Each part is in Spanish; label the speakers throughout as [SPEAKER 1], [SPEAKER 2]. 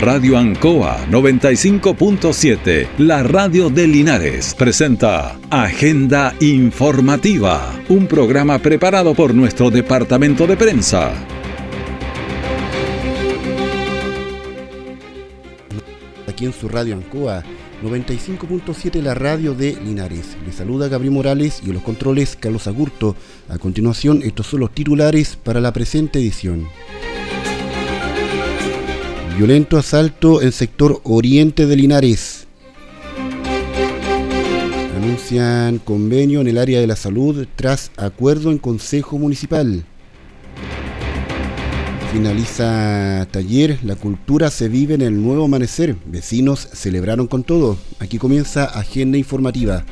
[SPEAKER 1] Radio Ancoa 95.7, la radio de Linares, presenta Agenda Informativa, un programa preparado por nuestro departamento de prensa.
[SPEAKER 2] Aquí en su Radio Ancoa 95.7 la radio de Linares. Les saluda Gabriel Morales y en los controles Carlos Agurto. A continuación, estos son los titulares para la presente edición. Violento asalto en sector oriente de Linares. Anuncian convenio en el área de la salud tras acuerdo en Consejo Municipal. Finaliza taller, la cultura se vive en el nuevo amanecer. Vecinos celebraron con todo. Aquí comienza Agenda Informativa.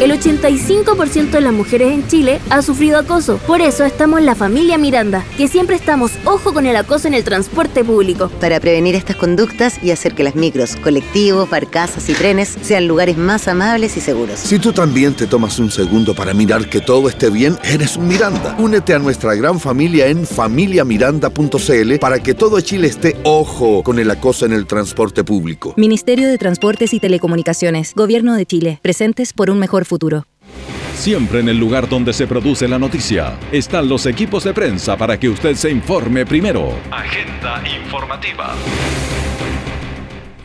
[SPEAKER 3] El 85% de las mujeres en Chile ha sufrido acoso. Por eso estamos en la familia Miranda, que siempre estamos ojo con el acoso en el transporte público.
[SPEAKER 4] Para prevenir estas conductas y hacer que las micros, colectivos, barcazas y trenes sean lugares más amables y seguros.
[SPEAKER 5] Si tú también te tomas un segundo para mirar que todo esté bien, eres un Miranda. Únete a nuestra gran familia en familiamiranda.cl para que todo Chile esté ojo con el acoso en el transporte público.
[SPEAKER 6] Ministerio de Transportes y Telecomunicaciones, Gobierno de Chile, presentes por un mejor futuro.
[SPEAKER 1] Siempre en el lugar donde se produce la noticia están los equipos de prensa para que usted se informe primero. Agenda informativa.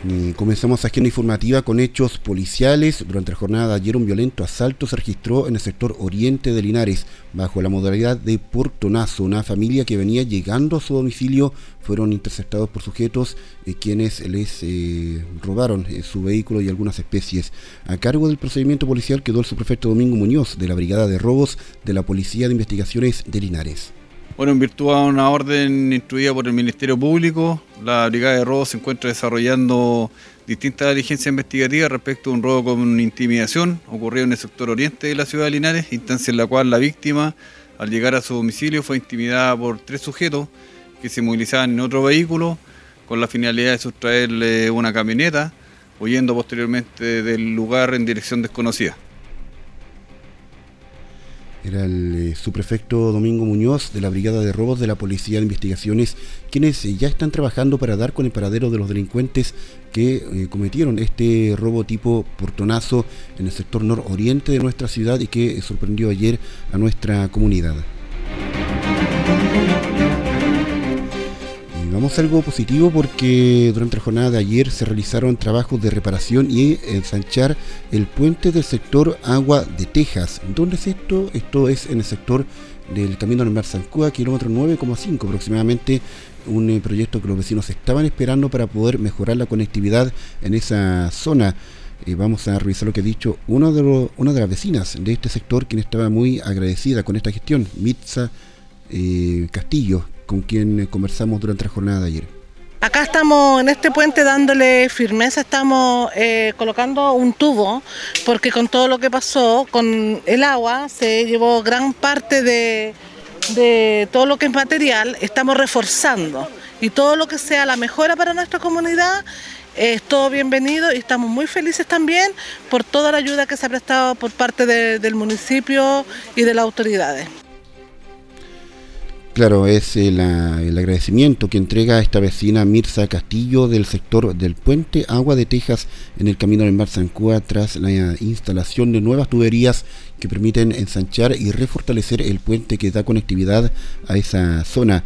[SPEAKER 2] Y comenzamos agenda informativa con hechos policiales. Durante la jornada de ayer un violento asalto se registró en el sector oriente de Linares, bajo la modalidad de portonazo. Una familia que venía llegando a su domicilio fueron interceptados por sujetos eh, quienes les eh, robaron eh, su vehículo y algunas especies. A cargo del procedimiento policial quedó el subprefecto Domingo Muñoz de la Brigada de Robos de la Policía de Investigaciones de Linares.
[SPEAKER 7] Bueno, en virtud de una orden instruida por el Ministerio Público, la Brigada de Robos se encuentra desarrollando distintas diligencias investigativas respecto a un robo con intimidación ocurrido en el sector oriente de la ciudad de Linares, instancia en la cual la víctima, al llegar a su domicilio, fue intimidada por tres sujetos que se movilizaban en otro vehículo con la finalidad de sustraerle una camioneta, huyendo posteriormente del lugar en dirección desconocida.
[SPEAKER 2] Era el eh, subprefecto Domingo Muñoz de la Brigada de Robos de la Policía de Investigaciones, quienes eh, ya están trabajando para dar con el paradero de los delincuentes que eh, cometieron este robo tipo portonazo en el sector nororiente de nuestra ciudad y que sorprendió ayer a nuestra comunidad. Vamos a algo positivo porque durante la jornada de ayer se realizaron trabajos de reparación y ensanchar el puente del sector Agua de Texas. ¿Dónde es esto? Esto es en el sector del Camino del Mar kilómetro 9,5 aproximadamente, un eh, proyecto que los vecinos estaban esperando para poder mejorar la conectividad en esa zona. Eh, vamos a revisar lo que ha dicho una de las vecinas de este sector, quien estaba muy agradecida con esta gestión, Mitza eh, Castillo, con quien conversamos durante la jornada de ayer.
[SPEAKER 8] Acá estamos en este puente dándole firmeza, estamos eh, colocando un tubo, porque con todo lo que pasó, con el agua, se llevó gran parte de, todo lo que es material, estamos reforzando. Y todo lo que sea la mejora para nuestra comunidad es todo bienvenido y estamos muy felices también por toda la ayuda que se ha prestado por parte de, del municipio y de las autoridades.
[SPEAKER 2] Claro, es el, el, agradecimiento que entrega esta vecina Mirza Castillo del sector del puente Agua de Texas en el camino del Mar Zancúa tras la instalación de nuevas tuberías que permiten ensanchar y refortalecer el puente que da conectividad a esa zona.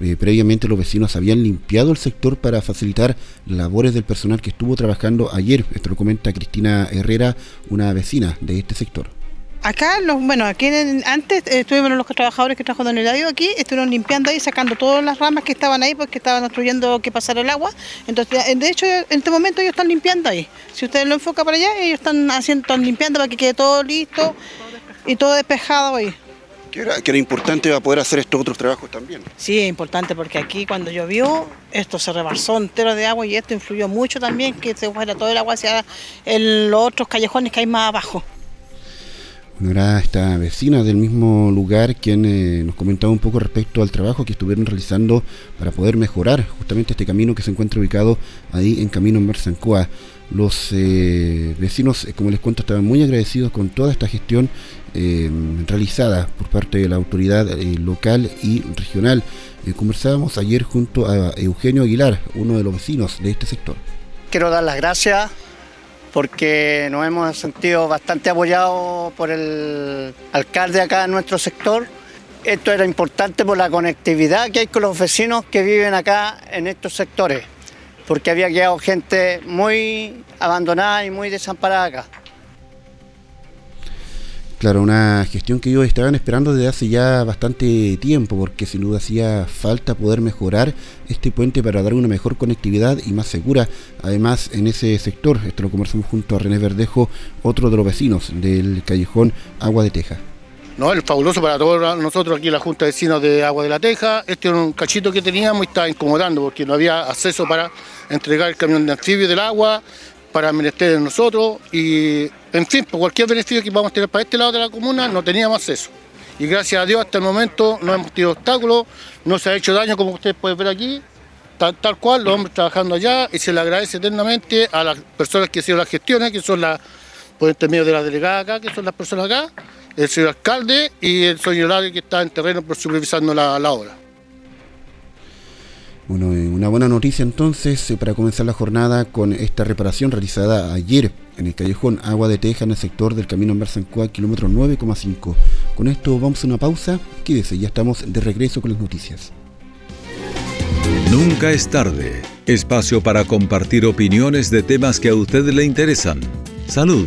[SPEAKER 2] Eh, previamente los vecinos habían limpiado el sector para facilitar labores del personal que estuvo trabajando ayer. Esto lo comenta Cristina Herrera, una vecina de este sector.
[SPEAKER 9] Acá, los, bueno, aquí antes estuvimos los trabajadores que en el radio aquí, estuvieron limpiando ahí, sacando todas las ramas que estaban ahí porque estaban obstruyendo que pasara el agua. Entonces, de hecho, en este momento ellos están limpiando ahí. Si ustedes lo enfocan para allá, ellos están haciendo, están limpiando para que quede todo listo y todo despejado ahí.
[SPEAKER 2] ¿Qué era, que era importante para poder hacer estos otros trabajos también.
[SPEAKER 9] Sí, es importante porque aquí cuando llovió, esto se rebasó entero de agua y esto influyó mucho también que se fuera todo el agua hacia los otros callejones que hay más abajo.
[SPEAKER 2] Era esta vecina del mismo lugar quien eh, nos comentaba un poco respecto al trabajo que estuvieron realizando para poder mejorar justamente este camino que se encuentra ubicado ahí en Camino en Marzancoa. Los eh, vecinos, eh, como les cuento, estaban muy agradecidos con toda esta gestión eh, realizada por parte de la autoridad local y regional. conversábamos ayer junto a Eugenio Aguilar, uno de los vecinos de este sector.
[SPEAKER 10] Quiero dar las gracias porque nos hemos sentido bastante apoyados por el alcalde acá en nuestro sector. Esto era importante por la conectividad que hay con los vecinos que viven acá en estos sectores porque había quedado gente muy abandonada y muy desamparada acá.
[SPEAKER 2] Claro, una gestión que ellos estaban esperando desde hace ya bastante tiempo, porque sin duda hacía falta poder mejorar este puente para dar una mejor conectividad y más segura. Además, en ese sector, esto lo conversamos junto a René Verdejo, otro de los vecinos del callejón Agua de Teja.
[SPEAKER 11] No, es fabuloso para todos nosotros aquí la Junta de Vecinos de Agua de la Teja. Este era un cachito que teníamos y estaba incomodando porque no había acceso para entregar el camión de anfibio del agua, para menester de nosotros y, en fin, por cualquier beneficio que vamos a tener para este lado de la comuna, no teníamos acceso. Y gracias a Dios hasta el momento no hemos tenido obstáculos, no se ha hecho daño como ustedes pueden ver aquí, tal, cual, los hombres trabajando allá y se le agradece eternamente a las personas que hicieron las gestiones, que son las, por intermedio de la delegada acá, que son las personas acá, el señor alcalde y el señor Lari que está en terreno por supervisando la, obra.
[SPEAKER 2] Una buena noticia entonces eh, para comenzar la jornada con esta reparación realizada ayer en el callejón Agua de Teja en el sector del camino en Barzancua, kilómetro 9,5. Con esto vamos a una pausa. Quédese, ya estamos de regreso con las noticias.
[SPEAKER 1] Nunca es tarde. Espacio para compartir opiniones de temas que a usted le interesan. Salud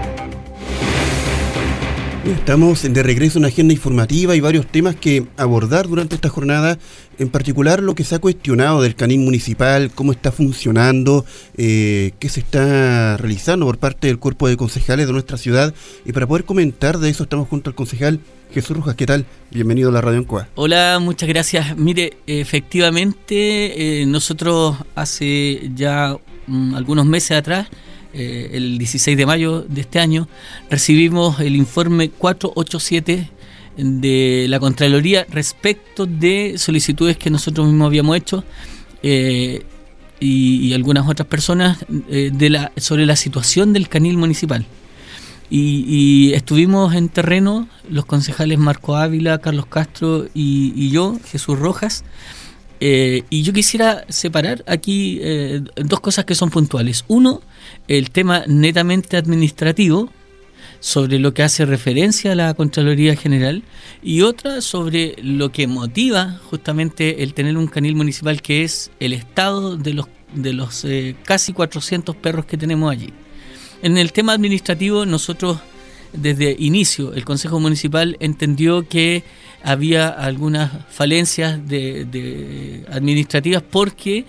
[SPEAKER 2] Estamos de regreso en agenda informativa y varios temas que abordar durante esta jornada, en particular lo que se ha cuestionado del canil municipal, cómo está funcionando, eh, qué se está realizando por parte del cuerpo de concejales de nuestra ciudad. Y para poder comentar de eso estamos junto al concejal Jesús Rojas, ¿qué tal? Bienvenido a la Radio Encoa.
[SPEAKER 12] Hola, muchas gracias. Mire, efectivamente, eh, nosotros hace ya mm, algunos meses atrás, eh, el 16 de mayo de este año, recibimos el informe 487 de la Contraloría respecto de solicitudes que nosotros mismos habíamos hecho eh, y, algunas otras personas de la, sobre la situación del canil municipal. Y, estuvimos en terreno, los concejales Marco Ávila, Carlos Castro y, yo, Jesús Rojas. Eh, y yo quisiera separar aquí eh, dos cosas que son puntuales. Uno, el tema netamente administrativo, sobre lo que hace referencia a la Contraloría General, y otra sobre lo que motiva justamente el tener un canil municipal, que es el estado de los, de los eh, casi 400 perros que tenemos allí. En el tema administrativo, nosotros desde inicio, el Consejo Municipal entendió que había algunas falencias de, administrativas porque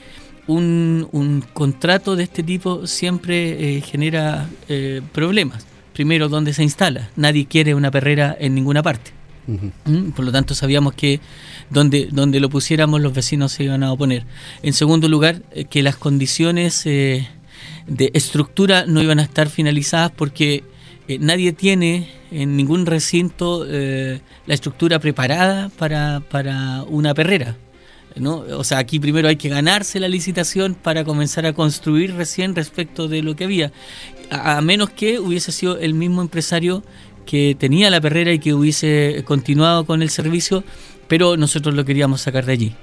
[SPEAKER 12] un, contrato de este tipo siempre eh, genera eh, problemas. Primero, ¿dónde se instala? Nadie quiere una perrera en ninguna parte. ¿Mm? Por lo tanto, sabíamos que donde, donde lo pusiéramos los vecinos se iban a oponer. En segundo lugar, eh, que las condiciones de estructura no iban a estar finalizadas porque eh, nadie tiene en ningún recinto eh, la estructura preparada para, una perrera. ¿No? O sea, aquí primero hay que ganarse la licitación para comenzar a construir recién respecto de lo que había. A, menos que hubiese sido el mismo empresario que tenía la perrera y que hubiese continuado con el servicio, pero nosotros lo queríamos sacar de allí.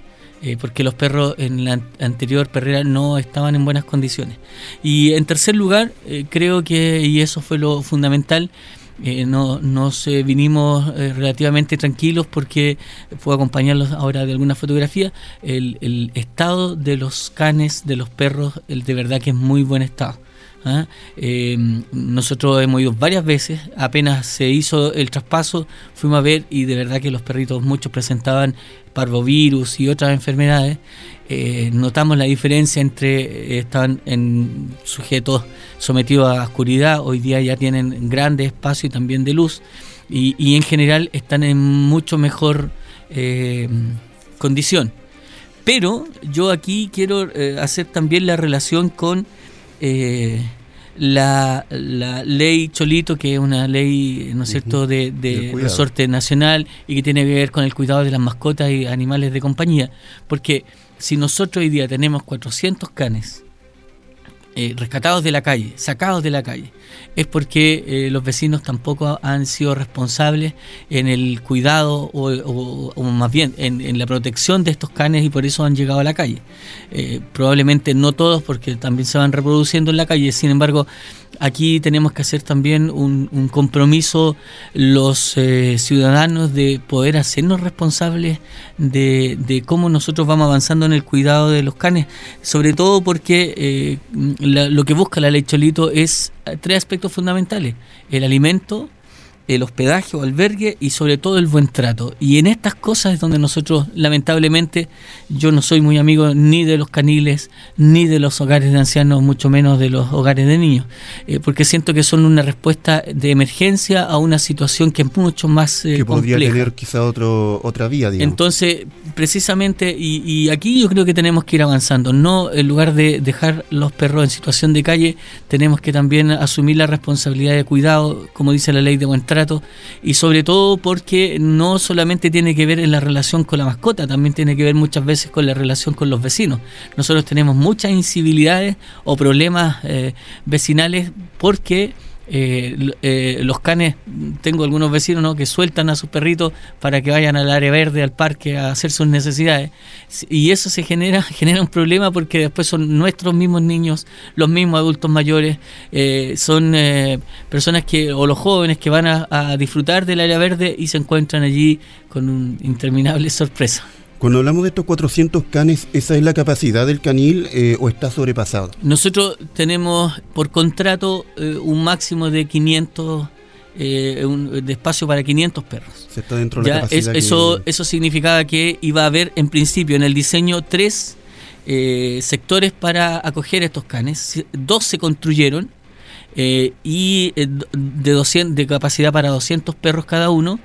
[SPEAKER 12] Eh, porque los perros en la anterior perrera no estaban en buenas condiciones. Y en tercer lugar, eh, creo que, y eso fue lo fundamental, eh, no, nos vinimos relativamente tranquilos porque puedo acompañarlos ahora de alguna fotografía. El, el, estado de los canes, de los perros, el de verdad que es muy buen estado. ¿ah? Eh, nosotros hemos ido varias veces, apenas se hizo el traspaso, fuimos a ver y de verdad que los perritos muchos presentaban parvovirus y otras enfermedades. Eh, notamos la diferencia entre eh, estaban en sujetos sometidos a oscuridad, hoy día ya tienen grandes espacios y también de luz y, y en general están en mucho mejor condición. Pero yo aquí quiero hacer también la relación con eh, la, ley Cholito, que es una ley, ¿no es cierto?, de, de resorte nacional y que tiene que ver con el cuidado de las mascotas y animales de compañía. Porque si nosotros hoy día tenemos 400 canes eh, rescatados de la calle, sacados de la calle, es porque eh, los vecinos tampoco han sido responsables en el cuidado o, más bien en, la protección de estos canes y por eso han llegado a la calle. Eh, probablemente no todos porque también se van reproduciendo en la calle, sin embargo aquí tenemos que hacer también un, compromiso los eh, ciudadanos de poder hacernos responsables de, cómo nosotros vamos avanzando en el cuidado de los canes, sobre todo porque lo que busca la ley Cholito es tres aspectos fundamentales. El alimento, el hospedaje o albergue y sobre todo el buen trato. Y en estas cosas es donde nosotros, lamentablemente, yo no soy muy amigo ni de los caniles, ni de los hogares de ancianos, mucho menos de los hogares de niños, eh, porque siento que son una respuesta de emergencia a una situación que es mucho más
[SPEAKER 2] eh, que podría tener quizá otro, otra vía.
[SPEAKER 12] Digamos. Entonces, precisamente, y, y aquí yo creo que tenemos que ir avanzando. No, en lugar de dejar los perros en situación de calle, tenemos que también asumir la responsabilidad de cuidado, como dice la ley de buen trato y sobre todo porque no solamente tiene que ver en la relación con la mascota, también tiene que ver muchas veces con la relación con los vecinos. Nosotros tenemos muchas incivilidades o problemas eh, vecinales porque eh, eh, los canes, tengo algunos vecinos ¿no? que sueltan a sus perritos para que vayan al área verde, al parque, a hacer sus necesidades. Y eso se genera, genera un problema porque después son nuestros mismos niños, los mismos adultos mayores, eh, son personas que, o los jóvenes que van a, a disfrutar del área verde y se encuentran allí con una interminable sorpresa.
[SPEAKER 2] Cuando hablamos de estos 400 canes, ¿esa es la capacidad del canil eh, o está sobrepasado?
[SPEAKER 12] Nosotros tenemos por contrato eh, un máximo de 500 eh, de espacio para 500 perros.
[SPEAKER 2] Se está dentro de la capacidad
[SPEAKER 12] eso, eso significaba que iba a haber en principio en el diseño tres sectores para acoger estos canes. Dos se construyeron y de, 200, de capacidad para 200 perros cada uno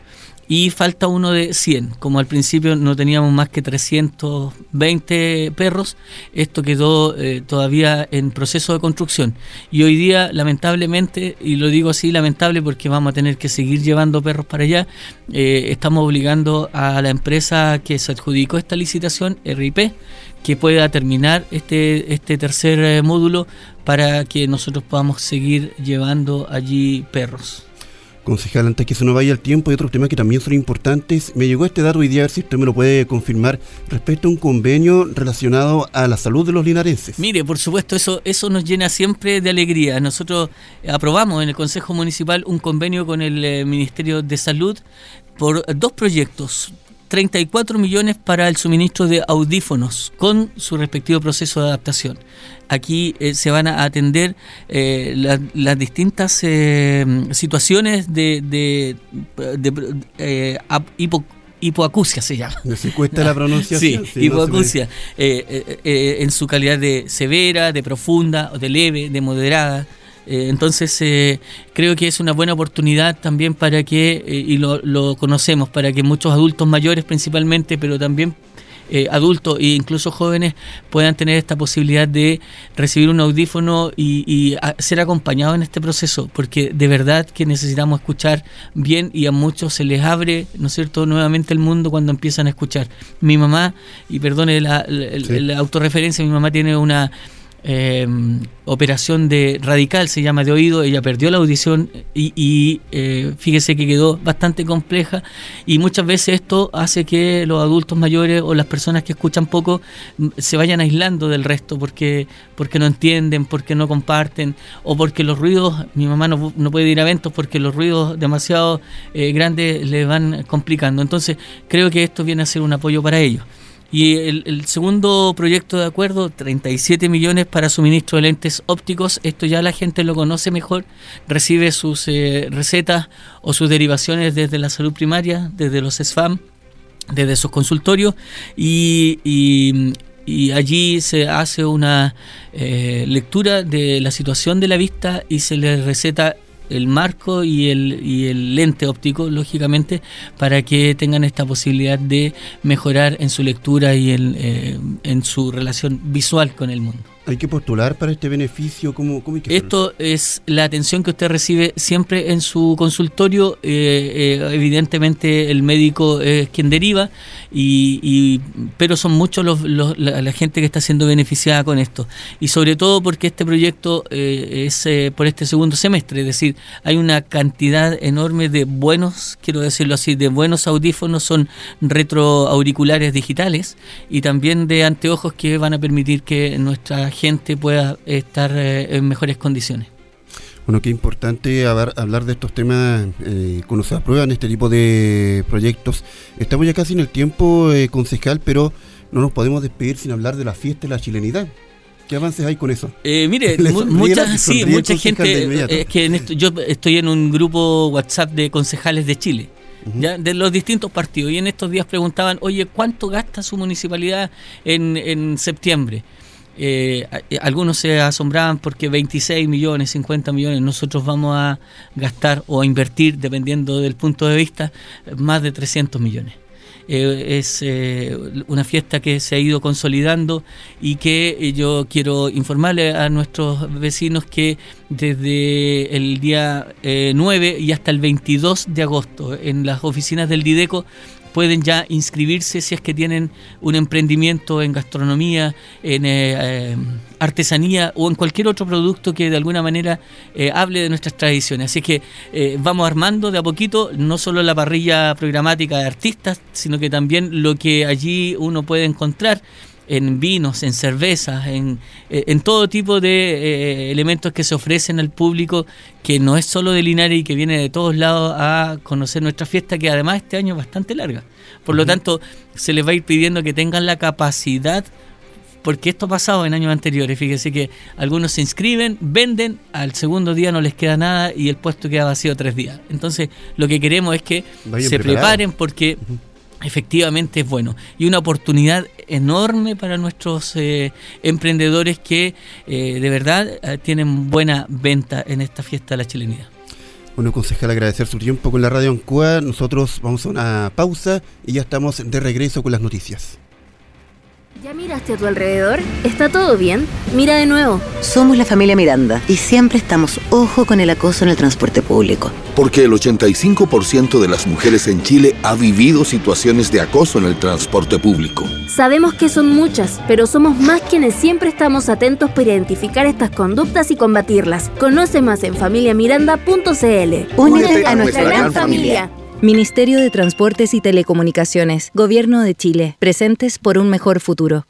[SPEAKER 12] y falta uno de 100. Como al principio no teníamos más que 320 perros, esto quedó eh, todavía en proceso de construcción. Y hoy día, lamentablemente, y lo digo así, lamentable porque vamos a tener que seguir llevando perros para allá, eh, estamos obligando a la empresa que se adjudicó esta licitación, RIP, que pueda terminar este, este tercer eh, módulo para que nosotros podamos seguir llevando allí perros.
[SPEAKER 2] Concejal, antes que se nos vaya el tiempo, hay otros temas que también son importantes. Me llegó este dato hoy día, ver si usted me lo puede confirmar, respecto a un convenio relacionado a la salud de los linarenses.
[SPEAKER 12] Mire, por supuesto, eso, eso nos llena siempre de alegría. Nosotros aprobamos en el Consejo Municipal un convenio con el eh, Ministerio de Salud por dos proyectos. 34 millones para el suministro de audífonos con su respectivo proceso de adaptación. Aquí eh, se van a atender eh, las distintas eh, situaciones de, de, hipoacusia se llama.
[SPEAKER 2] se cuesta la pronunciación.
[SPEAKER 12] Sí, hipoacusia. en su calidad de severa, de profunda, de leve, de moderada. Eh, entonces eh, creo que es una buena oportunidad también para que, eh, y lo, lo, conocemos, para que muchos adultos mayores principalmente, pero también adultos e incluso jóvenes puedan tener esta posibilidad de recibir un audífono y, ser acompañados en este proceso, porque de verdad que necesitamos escuchar bien y a muchos se les abre, ¿no es cierto?, nuevamente el mundo cuando empiezan a escuchar. Mi mamá, y perdone la, la autorreferencia, mi mamá tiene una eh, operación de radical, se llama de oído, ella perdió la audición y, eh, fíjese que quedó bastante compleja y muchas veces esto hace que los adultos mayores o las personas que escuchan poco mm, se vayan aislando del resto porque, porque no entienden, porque no comparten o porque los ruidos, mi mamá no, no puede ir a eventos porque los ruidos demasiado eh, grandes le van complicando. Entonces creo que esto viene a ser un apoyo para ellos. Y el, segundo proyecto de acuerdo, 37 millones para suministro de lentes ópticos. Esto ya la gente lo conoce mejor, recibe sus eh, recetas o sus derivaciones desde la salud primaria, desde los SFAM, desde sus consultorios y, y, allí se hace una eh, lectura de la situación de la vista y se le receta el marco y el, y el lente óptico, lógicamente, para que tengan esta posibilidad de mejorar en su lectura y en, eh, en su relación visual con el mundo.
[SPEAKER 2] ¿Hay que postular para este beneficio? ¿Cómo, cómo
[SPEAKER 12] Esto es la atención que usted recibe siempre en su consultorio. Eh, eh, evidentemente el médico es quien deriva, y, pero son muchos los, la, gente que está siendo beneficiada con esto. Y sobre todo porque este proyecto eh, es por este segundo semestre, es decir, hay una cantidad enorme de buenos, quiero decirlo así, de buenos audífonos, son retroauriculares digitales y también de anteojos que van a permitir que nuestra gente pueda estar eh, en mejores condiciones.
[SPEAKER 2] Bueno, qué importante hablar, de estos temas eh, cuando se aprueban este tipo de proyectos. Estamos ya casi en el tiempo, eh, concejal, pero no nos podemos despedir sin hablar de la fiesta de la chilenidad. ¿Qué avances hay con eso?
[SPEAKER 12] Eh, mire, mucha, sí, mucha gente. Es que yo estoy en un grupo WhatsApp de concejales de Chile. ¿Ya? de los distintos partidos y en estos días preguntaban, oye, ¿cuánto gasta su municipalidad en, en septiembre? Eh, eh, algunos se asombraban porque 26 millones, 50 millones, nosotros vamos a gastar o a invertir, dependiendo del punto de vista, más de 300 millones. Eh, es una fiesta que se ha ido consolidando y que yo quiero informarle a nuestros vecinos que desde el día 9 y hasta el 22 de agosto en las oficinas del Dideco pueden ya inscribirse si es que tienen un emprendimiento en gastronomía, en eh, eh, artesanía o en cualquier otro producto que de alguna manera eh, hable de nuestras tradiciones. Así que vamos armando de a poquito no solo la parrilla programática de artistas, sino que también lo que allí uno puede encontrar en vinos, en cervezas, en, eh, en todo tipo de eh, elementos que se ofrecen al público, que no es solo de Linares y que viene de todos lados a conocer nuestra fiesta, que además este año es bastante larga. Por lo tanto, se les va a ir pidiendo que tengan la capacidad, porque esto ha pasado en años anteriores, fíjense que algunos se inscriben, venden, al segundo día no les queda nada y el puesto queda vacío tres días. Entonces, lo que queremos es que se preparen porque efectivamente es bueno y una oportunidad enorme para nuestros eh, emprendedores que eh, de verdad eh, tienen buena venta en esta fiesta de la chilenidad.
[SPEAKER 2] Bueno, concejal, agradecer su tiempo con la radio Ancoa. Nosotros vamos a una pausa y ya estamos de regreso con las noticias.
[SPEAKER 3] ¿Ya miraste a tu alrededor? ¿Está todo bien? Mira de nuevo.
[SPEAKER 4] Somos la familia Miranda y siempre estamos ojo con el acoso en el transporte público.
[SPEAKER 5] Porque el 85% de las mujeres en Chile ha vivido situaciones de acoso en el transporte público.
[SPEAKER 3] Sabemos que son muchas, pero somos más quienes siempre estamos atentos para identificar estas conductas y combatirlas. Conoce más en familiamiranda.cl.
[SPEAKER 4] Únete, a, nuestra, gran, familia.
[SPEAKER 6] Ministerio de Transportes y Telecomunicaciones, Gobierno de Chile, presentes por un mejor futuro.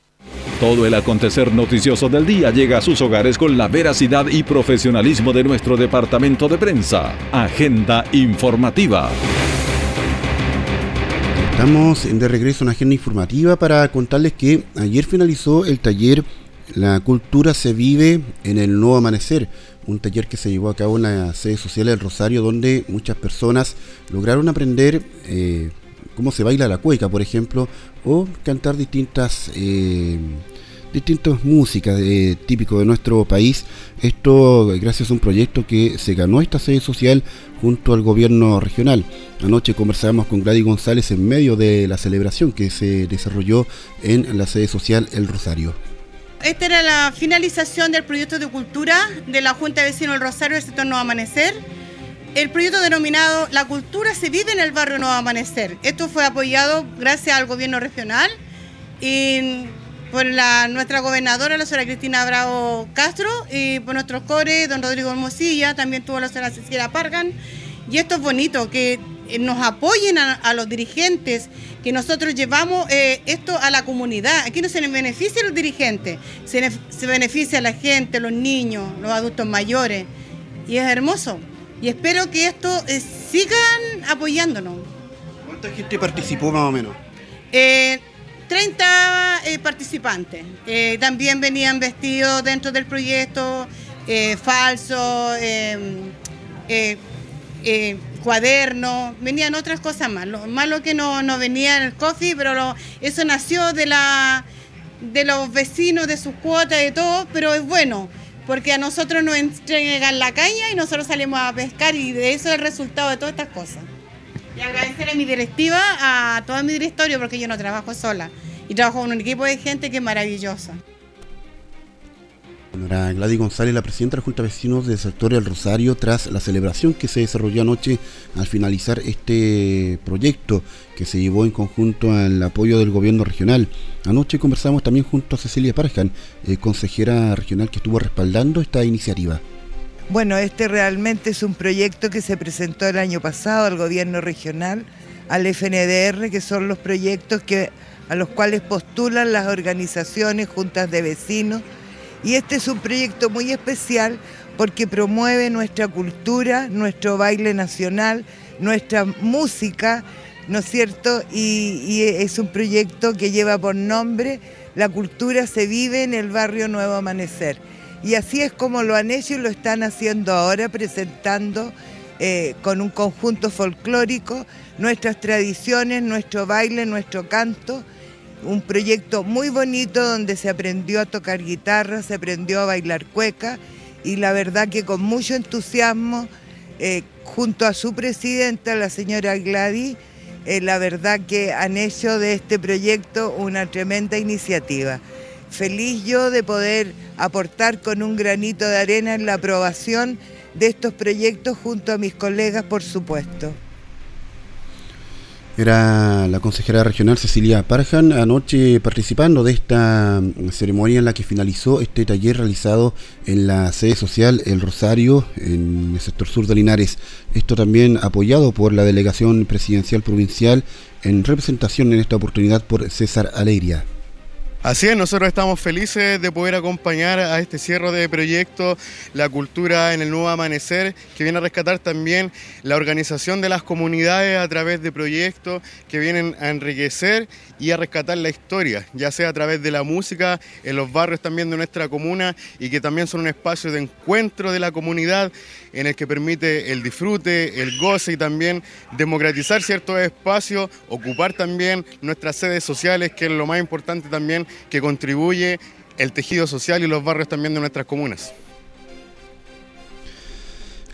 [SPEAKER 1] Todo el acontecer noticioso del día llega a sus hogares con la veracidad y profesionalismo de nuestro departamento de prensa. Agenda informativa.
[SPEAKER 2] Estamos de regreso en Agenda Informativa para contarles que ayer finalizó el taller La cultura se vive en el nuevo amanecer un taller que se llevó a cabo en la sede social del Rosario, donde muchas personas lograron aprender eh, cómo se baila la cueca, por ejemplo, o cantar distintas eh, distintas músicas eh, típicas de nuestro país. Esto gracias a un proyecto que se ganó esta sede social junto al gobierno regional. Anoche conversábamos con Gladys González en medio de la celebración que se desarrolló en la sede social El Rosario.
[SPEAKER 9] Esta era la finalización del proyecto de cultura de la Junta de Vecinos del Rosario del sector Nuevo Amanecer. El proyecto denominado La cultura se vive en el barrio Nuevo Amanecer. Esto fue apoyado gracias al gobierno regional y por la, nuestra gobernadora, la señora Cristina Bravo Castro, y por nuestros core, don Rodrigo Hermosilla, también tuvo la señora Cecilia Pargan. Y esto es bonito, que nos apoyen a, los dirigentes, que nosotros llevamos eh, esto a la comunidad. Aquí no se les beneficia a los dirigentes, se, se beneficia a la gente, los niños, los adultos mayores. Y es hermoso. Y espero que esto eh, sigan apoyándonos.
[SPEAKER 2] ¿Cuánta gente participó más o menos?
[SPEAKER 9] 30 eh, participantes. Eh, también venían vestidos dentro del proyecto, eh, falsos, cuadernos, venían otras cosas más. Lo malo que no, no venía el coffee, pero eso nació de, la, de los vecinos, de sus cuotas, de todo, pero es bueno porque a nosotros nos entregan la caña y nosotros salimos a pescar y de eso es el resultado de todas estas cosas. Y agradecer a mi directiva, a todo mi directorio, porque yo no trabajo sola. Y trabajo con un equipo de gente que es maravillosa.
[SPEAKER 2] Bueno, Gladys González, la presidenta de la Junta de Vecinos del sector del Rosario, tras la celebración que se desarrolló anoche al finalizar este proyecto que se llevó en conjunto al apoyo del gobierno regional. Anoche conversamos también junto a Cecilia Parjan, eh, consejera regional que estuvo respaldando esta iniciativa.
[SPEAKER 13] Bueno, este realmente es un proyecto que se presentó el año pasado al gobierno regional, al FNDR, que son los proyectos que, a los cuales postulan las organizaciones, juntas de vecinos. Y este es un proyecto muy especial porque promueve nuestra cultura, nuestro baile nacional, nuestra música, ¿no es cierto? Y, es un proyecto que lleva por nombre La cultura se vive en el barrio Nuevo Amanecer. Y así es como lo han hecho y lo están haciendo ahora, presentando eh, con un conjunto folclórico nuestras tradiciones, nuestro baile, nuestro canto. Un proyecto muy bonito donde se aprendió a tocar guitarra, se aprendió a bailar cueca y la verdad que con mucho entusiasmo, eh, junto a su presidenta, la señora Gladys, eh, la verdad que han hecho de este proyecto una tremenda iniciativa feliz yo de poder aportar con un granito de arena en la aprobación de estos proyectos junto a mis colegas, por supuesto.
[SPEAKER 2] Era la consejera regional Cecilia Parjan anoche participando de esta mm, ceremonia en la que finalizó este taller realizado en la sede social El Rosario, en el sector sur de Linares. Esto también apoyado por la delegación presidencial provincial en representación en esta oportunidad por César Alegría.
[SPEAKER 14] Así es, nosotros estamos felices de poder acompañar a este cierre de proyecto La Cultura en el Nuevo Amanecer, que viene a rescatar también la organización de las comunidades a través de proyectos que vienen a enriquecer y a rescatar la historia, ya sea a través de la música, en los barrios también de nuestra comuna y que también son un espacio de encuentro de la comunidad en el que permite el disfrute, el goce y también democratizar ciertos espacios, ocupar también nuestras sedes sociales, que es lo más importante también que contribuye el tejido social y los barrios también de nuestras comunas.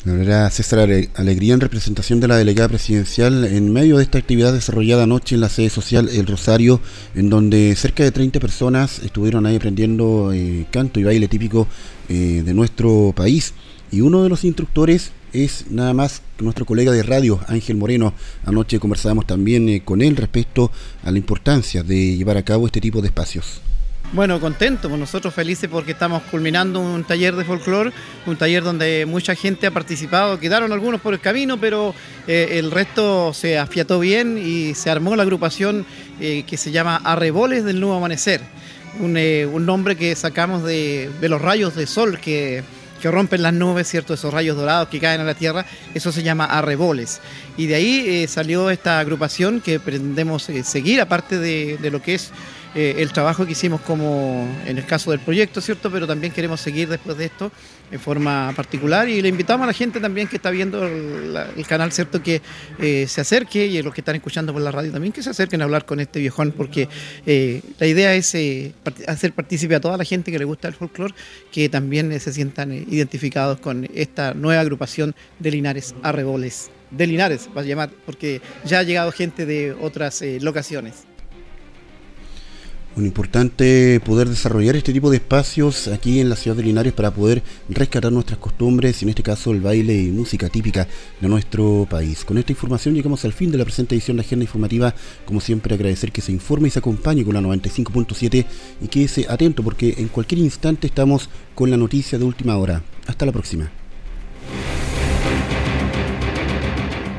[SPEAKER 2] Era César Alegría en representación de la delegada presidencial en medio de esta actividad desarrollada anoche en la sede social El Rosario, en donde cerca de 30 personas estuvieron ahí aprendiendo eh, canto y baile típico eh, de nuestro país. Y uno de los instructores es nada más nuestro colega de radio, Ángel Moreno. Anoche conversábamos también eh, con él respecto a la importancia de llevar a cabo este tipo de espacios.
[SPEAKER 15] Bueno, contento, pues nosotros felices porque estamos culminando un taller de folclore, un taller donde mucha gente ha participado, quedaron algunos por el camino, pero eh, el resto se afiató bien y se armó la agrupación eh, que se llama Arreboles del Nuevo Amanecer, un, nombre que sacamos de, los rayos de sol que, rompen las nubes, ¿cierto? Esos rayos dorados que caen a la tierra, eso se llama arreboles. Y de ahí salió esta agrupación que pretendemos seguir, aparte de lo que es eh, el trabajo que hicimos como en el caso del proyecto, ¿cierto? Pero también queremos seguir después de esto en forma particular y le invitamos a la gente también que está viendo el, canal, ¿cierto? Que eh, se acerque y a los que están escuchando por la radio también que se acerquen a hablar con este viejón porque eh, la idea es hacer partícipe a toda la gente que le gusta el folclore que también se sientan identificados con esta nueva agrupación de Linares Arreboles. De Linares, va a llamar, porque ya ha llegado gente de otras locaciones.
[SPEAKER 2] Un importante poder desarrollar este tipo de espacios aquí en la ciudad de Linares para poder rescatar nuestras costumbres y en este caso el baile y música típica de nuestro país. Con esta información llegamos al fin de la presente edición de la Agenda Informativa. Como siempre agradecer que se informe y se acompañe con la 95.7 y quédese atento porque en cualquier instante estamos con la noticia de última hora. Hasta la próxima.